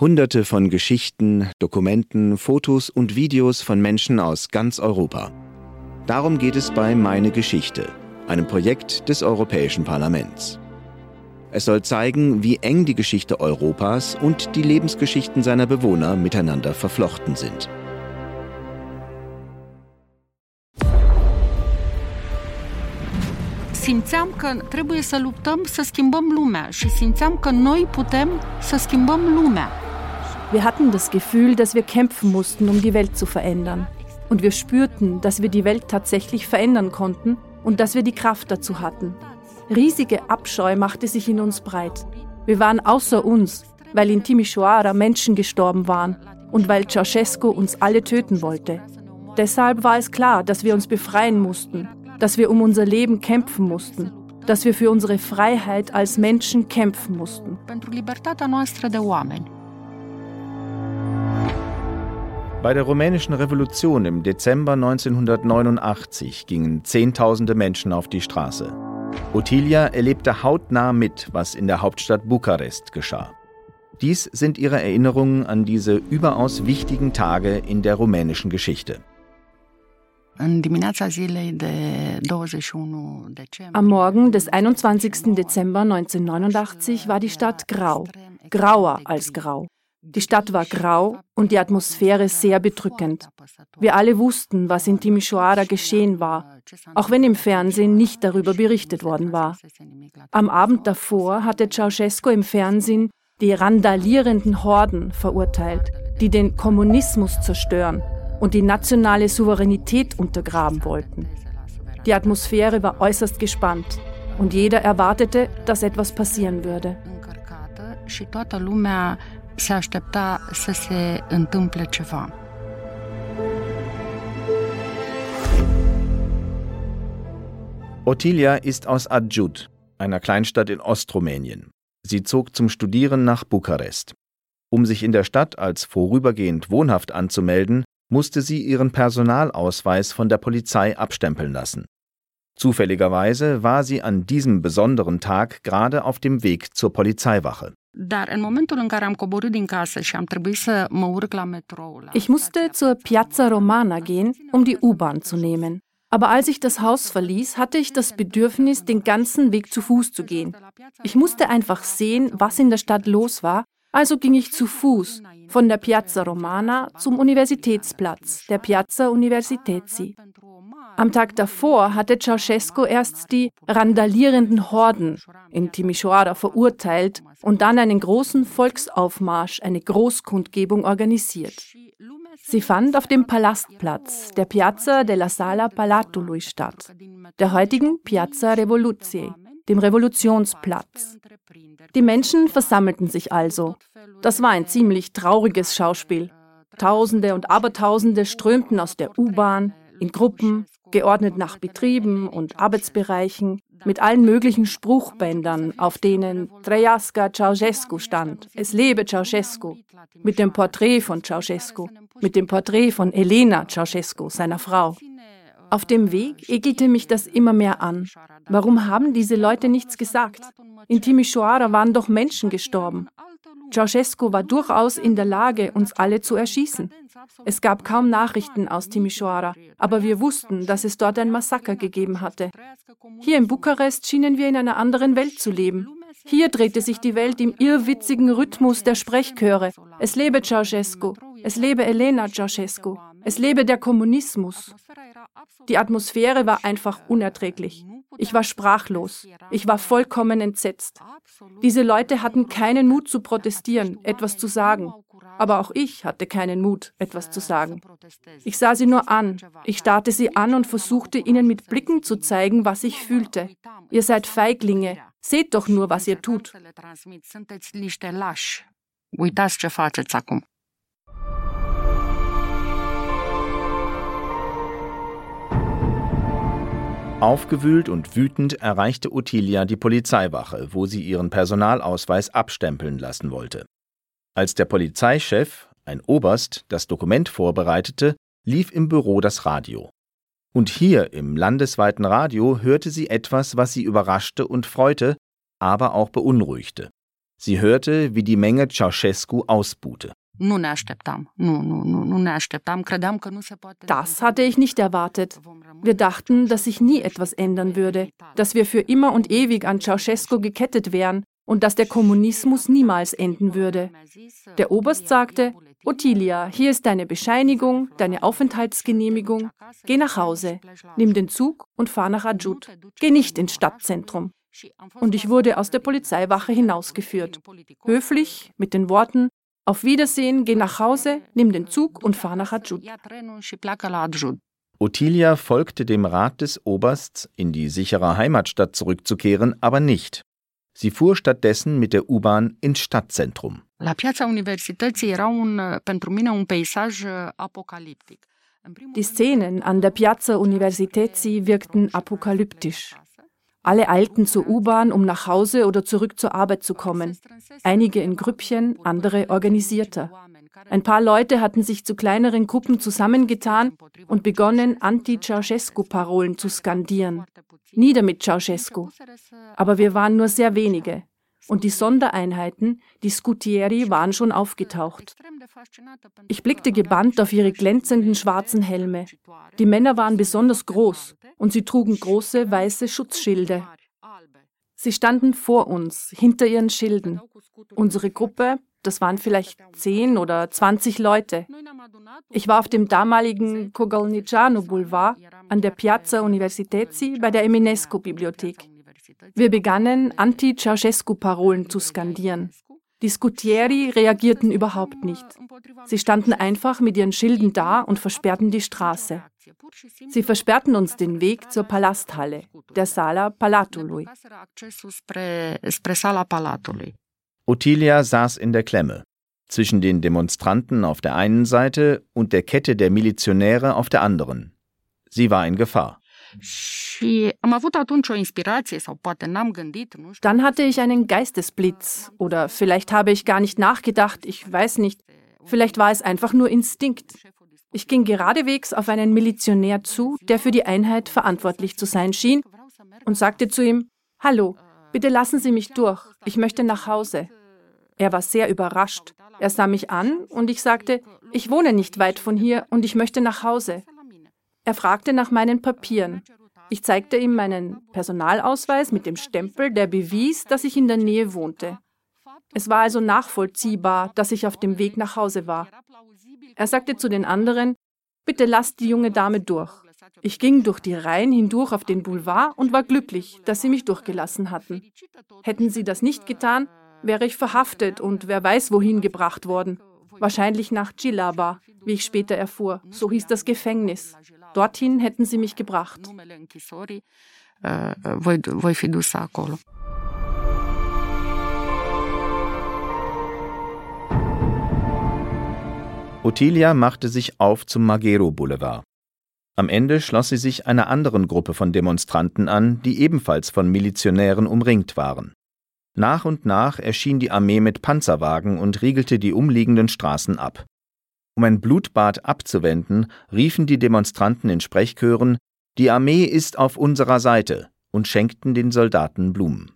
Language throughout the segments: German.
Hunderte von Geschichten, Dokumenten, Fotos und Videos von Menschen aus ganz Europa. Darum geht es bei Meine Geschichte, einem Projekt des Europäischen Parlaments. Es soll zeigen, wie eng die Geschichte Europas und die Lebensgeschichten seiner Bewohner miteinander verflochten sind. simțeam că trebuie să luptăm să schimbăm lumea și simțeam că noi putem să schimbăm lumea. Wir hatten das Gefühl, dass wir kämpfen mussten, um die Welt zu verändern. Und wir spürten, dass wir die Welt tatsächlich verändern konnten und dass wir die Kraft dazu hatten. Riesige Abscheu machte sich in uns breit. Wir waren außer uns, weil in Timișoara Menschen gestorben waren und weil Ceausescu uns alle töten wollte. Deshalb war es klar, dass wir uns befreien mussten dass wir um unser Leben kämpfen mussten, dass wir für unsere Freiheit als Menschen kämpfen mussten. Bei der rumänischen Revolution im Dezember 1989 gingen Zehntausende Menschen auf die Straße. Ottilia erlebte hautnah mit, was in der Hauptstadt Bukarest geschah. Dies sind ihre Erinnerungen an diese überaus wichtigen Tage in der rumänischen Geschichte. Am Morgen des 21. Dezember 1989 war die Stadt grau, grauer als grau. Die Stadt war grau und die Atmosphäre sehr bedrückend. Wir alle wussten, was in Timișoara geschehen war, auch wenn im Fernsehen nicht darüber berichtet worden war. Am Abend davor hatte Ceausescu im Fernsehen die randalierenden Horden verurteilt, die den Kommunismus zerstören und die nationale Souveränität untergraben wollten. Die Atmosphäre war äußerst gespannt und jeder erwartete, dass etwas passieren würde. Ottilia ist aus Adjud, einer Kleinstadt in Ostrumänien. Sie zog zum Studieren nach Bukarest. Um sich in der Stadt als vorübergehend wohnhaft anzumelden, musste sie ihren Personalausweis von der Polizei abstempeln lassen. Zufälligerweise war sie an diesem besonderen Tag gerade auf dem Weg zur Polizeiwache. Ich musste zur Piazza Romana gehen, um die U-Bahn zu nehmen. Aber als ich das Haus verließ, hatte ich das Bedürfnis, den ganzen Weg zu Fuß zu gehen. Ich musste einfach sehen, was in der Stadt los war also ging ich zu Fuß von der Piazza Romana zum Universitätsplatz, der Piazza Universitezi. Am Tag davor hatte Ceausescu erst die randalierenden Horden in Timișoara verurteilt und dann einen großen Volksaufmarsch, eine Großkundgebung organisiert. Sie fand auf dem Palastplatz, der Piazza della Sala Palatului statt, der heutigen Piazza Revoluziei dem Revolutionsplatz. Die Menschen versammelten sich also. Das war ein ziemlich trauriges Schauspiel. Tausende und Abertausende strömten aus der U-Bahn in Gruppen, geordnet nach Betrieben und Arbeitsbereichen, mit allen möglichen Spruchbändern, auf denen Trăiască Ceausescu stand, es lebe Ceausescu, mit dem Porträt von Ceausescu, mit dem Porträt von Elena Ceausescu, seiner Frau. Auf dem Weg ekelte mich das immer mehr an. Warum haben diese Leute nichts gesagt? In Timișoara waren doch Menschen gestorben. Ceausescu war durchaus in der Lage, uns alle zu erschießen. Es gab kaum Nachrichten aus Timișoara, aber wir wussten, dass es dort ein Massaker gegeben hatte. Hier in Bukarest schienen wir in einer anderen Welt zu leben. Hier drehte sich die Welt im irrwitzigen Rhythmus der Sprechchöre. Es lebe Ceausescu, es lebe Elena Ceausescu, es lebe der Kommunismus. Die Atmosphäre war einfach unerträglich. Ich war sprachlos. Ich war vollkommen entsetzt. Diese Leute hatten keinen Mut zu protestieren, etwas zu sagen. Aber auch ich hatte keinen Mut, etwas zu sagen. Ich sah sie nur an. Ich starrte sie an und versuchte ihnen mit Blicken zu zeigen, was ich fühlte. Ihr seid Feiglinge. Seht doch nur, was ihr tut. Uitați ce faceți acum. Aufgewühlt und wütend erreichte Ottilia die Polizeiwache, wo sie ihren Personalausweis abstempeln lassen wollte. Als der Polizeichef, ein Oberst, das Dokument vorbereitete, lief im Büro das Radio. Und hier im landesweiten Radio hörte sie etwas, was sie überraschte und freute, aber auch beunruhigte. Sie hörte, wie die Menge Ceausescu ausbuhte. Das hatte ich nicht erwartet. Wir dachten, dass sich nie etwas ändern würde, dass wir für immer und ewig an Ceausescu gekettet wären und dass der Kommunismus niemals enden würde. Der Oberst sagte, Ottilia, hier ist deine Bescheinigung, deine Aufenthaltsgenehmigung. Geh nach Hause, nimm den Zug und fahr nach Ajut. Geh nicht ins Stadtzentrum. Und ich wurde aus der Polizeiwache hinausgeführt. Höflich, mit den Worten, auf Wiedersehen, geh nach Hause, nimm den Zug und fahr nach Ajut. Ottilia folgte dem Rat des Obersts, in die sichere Heimatstadt zurückzukehren, aber nicht. Sie fuhr stattdessen mit der U-Bahn ins Stadtzentrum. Apocalyptic. Die Szenen an der Piazza Universității wirkten apokalyptisch. Alle eilten zur U-Bahn, um nach Hause oder zurück zur Arbeit zu kommen. Einige in Grüppchen, andere organisierter. Ein paar Leute hatten sich zu kleineren Gruppen zusammengetan und begonnen, Anti-Ceausescu-Parolen zu skandieren. Nieder mit Ceausescu. Aber wir waren nur sehr wenige. Und die Sondereinheiten, die Scutieri, waren schon aufgetaucht. Ich blickte gebannt auf ihre glänzenden schwarzen Helme. Die Männer waren besonders groß und sie trugen große weiße Schutzschilde. Sie standen vor uns, hinter ihren Schilden. Unsere Gruppe, das waren vielleicht zehn oder zwanzig Leute. Ich war auf dem damaligen Kogalniciano Boulevard an der Piazza Universiteti bei der Eminesco-Bibliothek. Wir begannen, Anti-Ceausescu-Parolen zu skandieren. Die Scutieri reagierten überhaupt nicht. Sie standen einfach mit ihren Schilden da und versperrten die Straße. Sie versperrten uns den Weg zur Palasthalle, der Sala Palatului. Ottilia saß in der Klemme zwischen den Demonstranten auf der einen Seite und der Kette der Milizionäre auf der anderen. Sie war in Gefahr. Dann hatte ich einen Geistesblitz oder vielleicht habe ich gar nicht nachgedacht, ich weiß nicht. Vielleicht war es einfach nur Instinkt. Ich ging geradewegs auf einen Milizionär zu, der für die Einheit verantwortlich zu sein schien, und sagte zu ihm, Hallo, bitte lassen Sie mich durch, ich möchte nach Hause. Er war sehr überrascht. Er sah mich an und ich sagte, ich wohne nicht weit von hier und ich möchte nach Hause. Er fragte nach meinen Papieren. Ich zeigte ihm meinen Personalausweis mit dem Stempel, der bewies, dass ich in der Nähe wohnte. Es war also nachvollziehbar, dass ich auf dem Weg nach Hause war. Er sagte zu den anderen, bitte lasst die junge Dame durch. Ich ging durch die Reihen hindurch auf den Boulevard und war glücklich, dass sie mich durchgelassen hatten. Hätten sie das nicht getan, wäre ich verhaftet und wer weiß wohin gebracht worden. Wahrscheinlich nach Djilaba, wie ich später erfuhr. So hieß das Gefängnis. Dorthin hätten sie mich gebracht. Ottilia machte sich auf zum Magero Boulevard. Am Ende schloss sie sich einer anderen Gruppe von Demonstranten an, die ebenfalls von Milizionären umringt waren. Nach und nach erschien die Armee mit Panzerwagen und riegelte die umliegenden Straßen ab. Um ein Blutbad abzuwenden, riefen die Demonstranten in Sprechchören Die Armee ist auf unserer Seite und schenkten den Soldaten Blumen.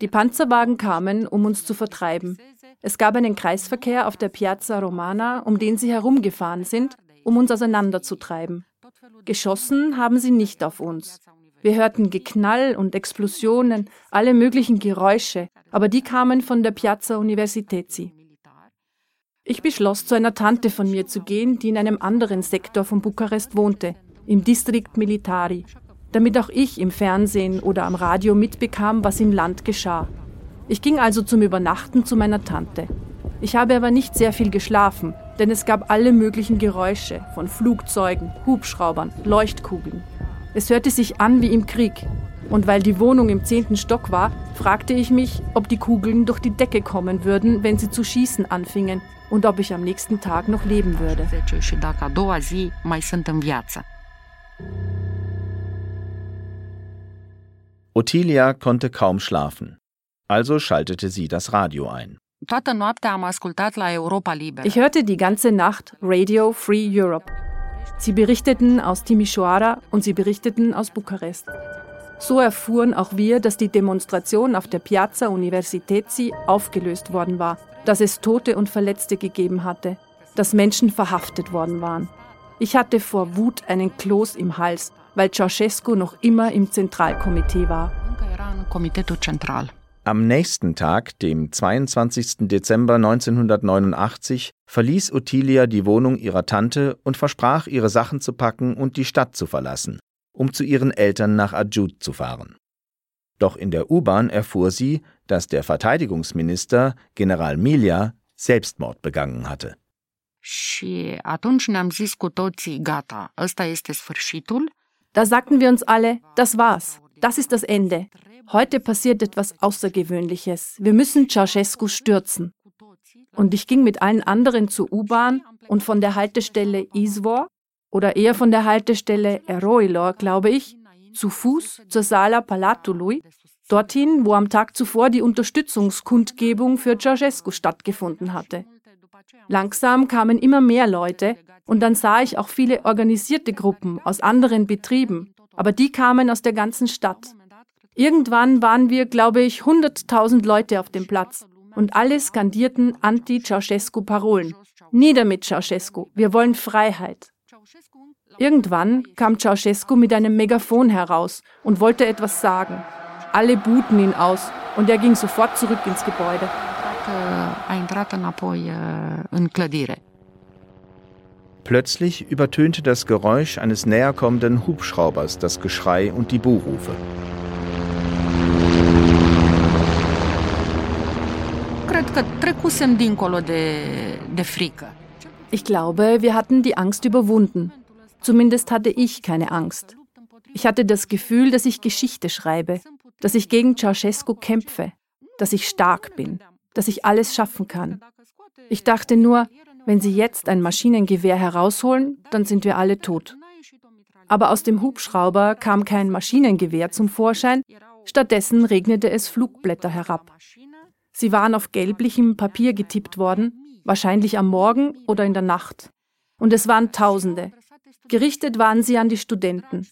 Die Panzerwagen kamen, um uns zu vertreiben. Es gab einen Kreisverkehr auf der Piazza Romana, um den sie herumgefahren sind, um uns auseinanderzutreiben. Geschossen haben sie nicht auf uns. Wir hörten Geknall und Explosionen, alle möglichen Geräusche, aber die kamen von der Piazza Universiteti. Ich beschloss, zu einer Tante von mir zu gehen, die in einem anderen Sektor von Bukarest wohnte, im Distrikt Militari, damit auch ich im Fernsehen oder am Radio mitbekam, was im Land geschah. Ich ging also zum Übernachten zu meiner Tante. Ich habe aber nicht sehr viel geschlafen, denn es gab alle möglichen Geräusche von Flugzeugen, Hubschraubern, Leuchtkugeln. Es hörte sich an wie im Krieg. Und weil die Wohnung im zehnten Stock war, fragte ich mich, ob die Kugeln durch die Decke kommen würden, wenn sie zu schießen anfingen und ob ich am nächsten Tag noch leben würde. Ottilia konnte kaum schlafen. Also schaltete sie das Radio ein. Ich hörte die ganze Nacht Radio Free Europe. Sie berichteten aus Timișoara und sie berichteten aus Bukarest. So erfuhren auch wir, dass die Demonstration auf der Piazza Universitetsy aufgelöst worden war, dass es Tote und Verletzte gegeben hatte, dass Menschen verhaftet worden waren. Ich hatte vor Wut einen Kloß im Hals, weil Ceausescu noch immer im Zentralkomitee war. Am nächsten Tag, dem 22. Dezember 1989, verließ Ottilia die Wohnung ihrer Tante und versprach, ihre Sachen zu packen und die Stadt zu verlassen um zu ihren Eltern nach Adjud zu fahren. Doch in der U-Bahn erfuhr sie, dass der Verteidigungsminister General Milia Selbstmord begangen hatte. Da sagten wir uns alle, das war's, das ist das Ende. Heute passiert etwas Außergewöhnliches. Wir müssen Ceausescu stürzen. Und ich ging mit allen anderen zur U-Bahn und von der Haltestelle Izvor oder eher von der Haltestelle Eroilor, glaube ich, zu Fuß zur Sala Palatului, dorthin, wo am Tag zuvor die Unterstützungskundgebung für Ceausescu stattgefunden hatte. Langsam kamen immer mehr Leute und dann sah ich auch viele organisierte Gruppen aus anderen Betrieben, aber die kamen aus der ganzen Stadt. Irgendwann waren wir, glaube ich, 100.000 Leute auf dem Platz und alle skandierten Anti-Ceausescu-Parolen. Nieder mit Ceausescu, wir wollen Freiheit. Irgendwann kam Ceausescu mit einem Megafon heraus und wollte etwas sagen. Alle buhten ihn aus und er ging sofort zurück ins Gebäude. Plötzlich übertönte das Geräusch eines näherkommenden Hubschraubers das Geschrei und die Buhrufe. Ich glaube, wir hatten die Angst überwunden. Zumindest hatte ich keine Angst. Ich hatte das Gefühl, dass ich Geschichte schreibe, dass ich gegen Ceausescu kämpfe, dass ich stark bin, dass ich alles schaffen kann. Ich dachte nur, wenn sie jetzt ein Maschinengewehr herausholen, dann sind wir alle tot. Aber aus dem Hubschrauber kam kein Maschinengewehr zum Vorschein, stattdessen regnete es Flugblätter herab. Sie waren auf gelblichem Papier getippt worden, wahrscheinlich am Morgen oder in der Nacht. Und es waren Tausende, Gerichtet waren sie an die Studenten.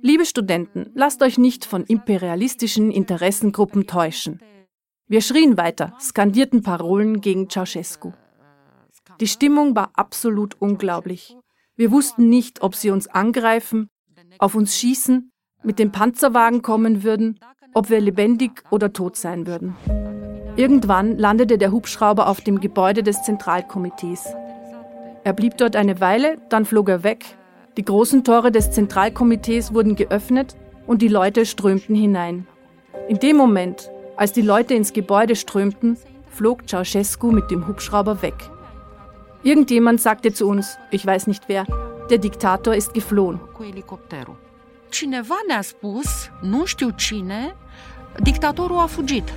Liebe Studenten, lasst euch nicht von imperialistischen Interessengruppen täuschen. Wir schrien weiter, skandierten Parolen gegen Ceausescu. Die Stimmung war absolut unglaublich. Wir wussten nicht, ob sie uns angreifen, auf uns schießen, mit dem Panzerwagen kommen würden, ob wir lebendig oder tot sein würden. Irgendwann landete der Hubschrauber auf dem Gebäude des Zentralkomitees. Er blieb dort eine Weile, dann flog er weg die großen Tore des Zentralkomitees wurden geöffnet und die Leute strömten hinein. In dem Moment, als die Leute ins Gebäude strömten, flog Ceausescu mit dem Hubschrauber weg. Irgendjemand sagte zu uns, ich weiß nicht wer, der Diktator ist geflohen. Cineva ne-a spus, nu știu cine, dictatorul a fugit.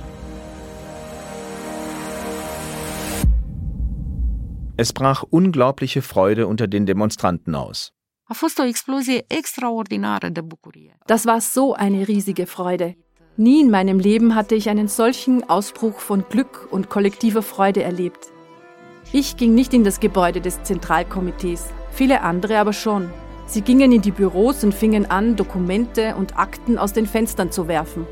Es brach unglaubliche Freude unter den Demonstranten aus. Das war so eine riesige Freude. Nie in meinem Leben hatte ich einen solchen Ausbruch von Glück und kollektiver Freude erlebt. Ich ging nicht in das Gebäude des Zentralkomitees, viele andere aber schon. Sie gingen in die Büros und fingen an, Dokumente und Akten aus den Fenstern zu werfen.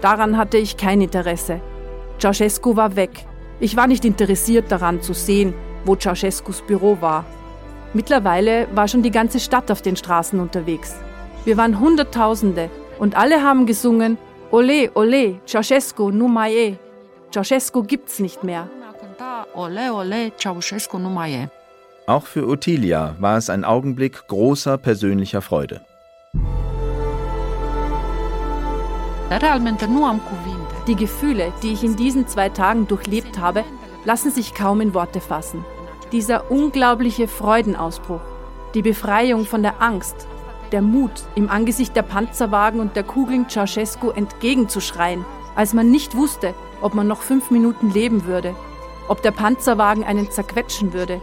Daran hatte ich kein Interesse. Ceausescu war weg. Ich war nicht interessiert daran zu sehen, wo Ceausescus Büro war. Mittlerweile war schon die ganze Stadt auf den Straßen unterwegs. Wir waren Hunderttausende und alle haben gesungen Ole, ole, Ceausescu, nu mai e. Ceausescu gibt's nicht mehr. Ole, ole, Ceausescu nu mai e. Auch für Ottilia war es ein Augenblick großer persönlicher Freude. Die Gefühle, die ich in diesen zwei Tagen durchlebt habe, lassen sich kaum in Worte fassen. Dieser unglaubliche Freudenausbruch, die Befreiung von der Angst, der Mut, im Angesicht der Panzerwagen und der Kugeln Ceausescu entgegenzuschreien, als man nicht wusste, ob man noch fünf Minuten leben würde, ob der Panzerwagen einen zerquetschen würde,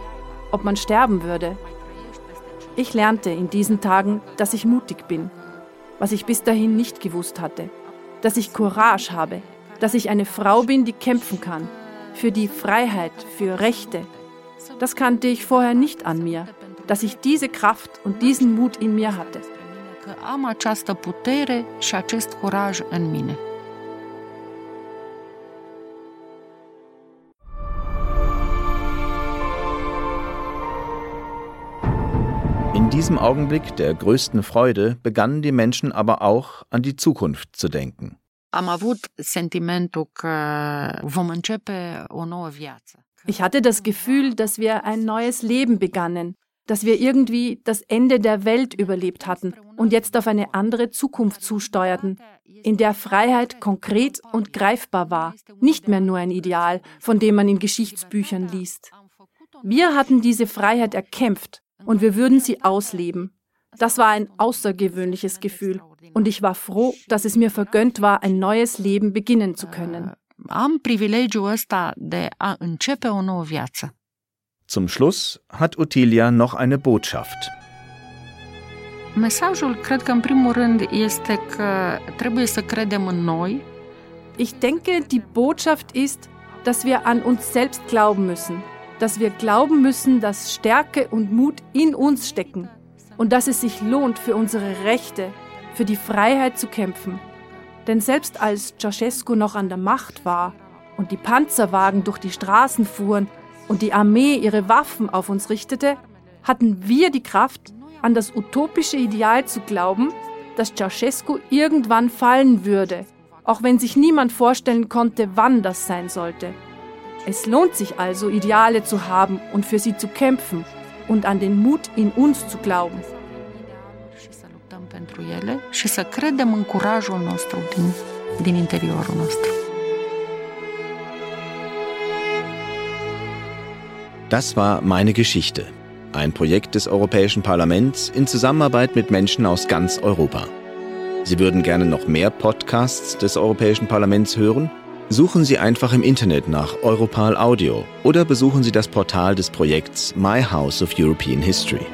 ob man sterben würde. Ich lernte in diesen Tagen, dass ich mutig bin, was ich bis dahin nicht gewusst hatte, dass ich Courage habe, dass ich eine Frau bin, die kämpfen kann, für die Freiheit, für Rechte, das kannte ich vorher nicht an mir. dass ich diese Kraft und diesen Mut in mir hatte. Am această putere și acest curaj în mine. Diesem Augenblick der größten Freude begannen die Menschen aber auch an die Zukunft zu denken. Ich hatte das Gefühl, dass wir ein neues Leben begannen, dass wir irgendwie das Ende der Welt überlebt hatten und jetzt auf eine andere Zukunft zusteuerten, in der Freiheit konkret und greifbar war, nicht mehr nur ein Ideal, von dem man in Geschichtsbüchern liest. Wir hatten diese Freiheit erkämpft und wir würden sie ausleben. Das war ein außergewöhnliches Gefühl und ich war froh, dass es mir vergönnt war, ein neues Leben beginnen zu können. Am privilegiul ăsta de a începe o nouă viață. Zum Schluss hat Ottilia noch eine Botschaft. Mesajul, cred că în primul rând, este că trebuie să credem în noi. Ich denke, die Botschaft ist, dass wir an uns selbst glauben müssen, dass wir glauben müssen, dass Stärke und Mut in uns stecken und dass es sich lohnt, für unsere Rechte, für die Freiheit zu kämpfen. Denn selbst als Ceausescu noch an der Macht war und die Panzerwagen durch die Straßen fuhren und die Armee ihre Waffen auf uns richtete, hatten wir die Kraft, an das utopische Ideal zu glauben, dass Ceausescu irgendwann fallen würde, auch wenn sich niemand vorstellen konnte, wann das sein sollte. Es lohnt sich also, Ideale zu haben und für sie zu kämpfen und an den Mut in uns zu glauben. Das war meine Geschichte, ein Projekt des Europäischen Parlaments in Zusammenarbeit mit Menschen aus ganz Europa. Sie würden gerne noch mehr Podcasts des Europäischen Parlaments hören? Suchen Sie einfach im Internet nach Europal Audio oder besuchen Sie das Portal des Projekts My House of European History.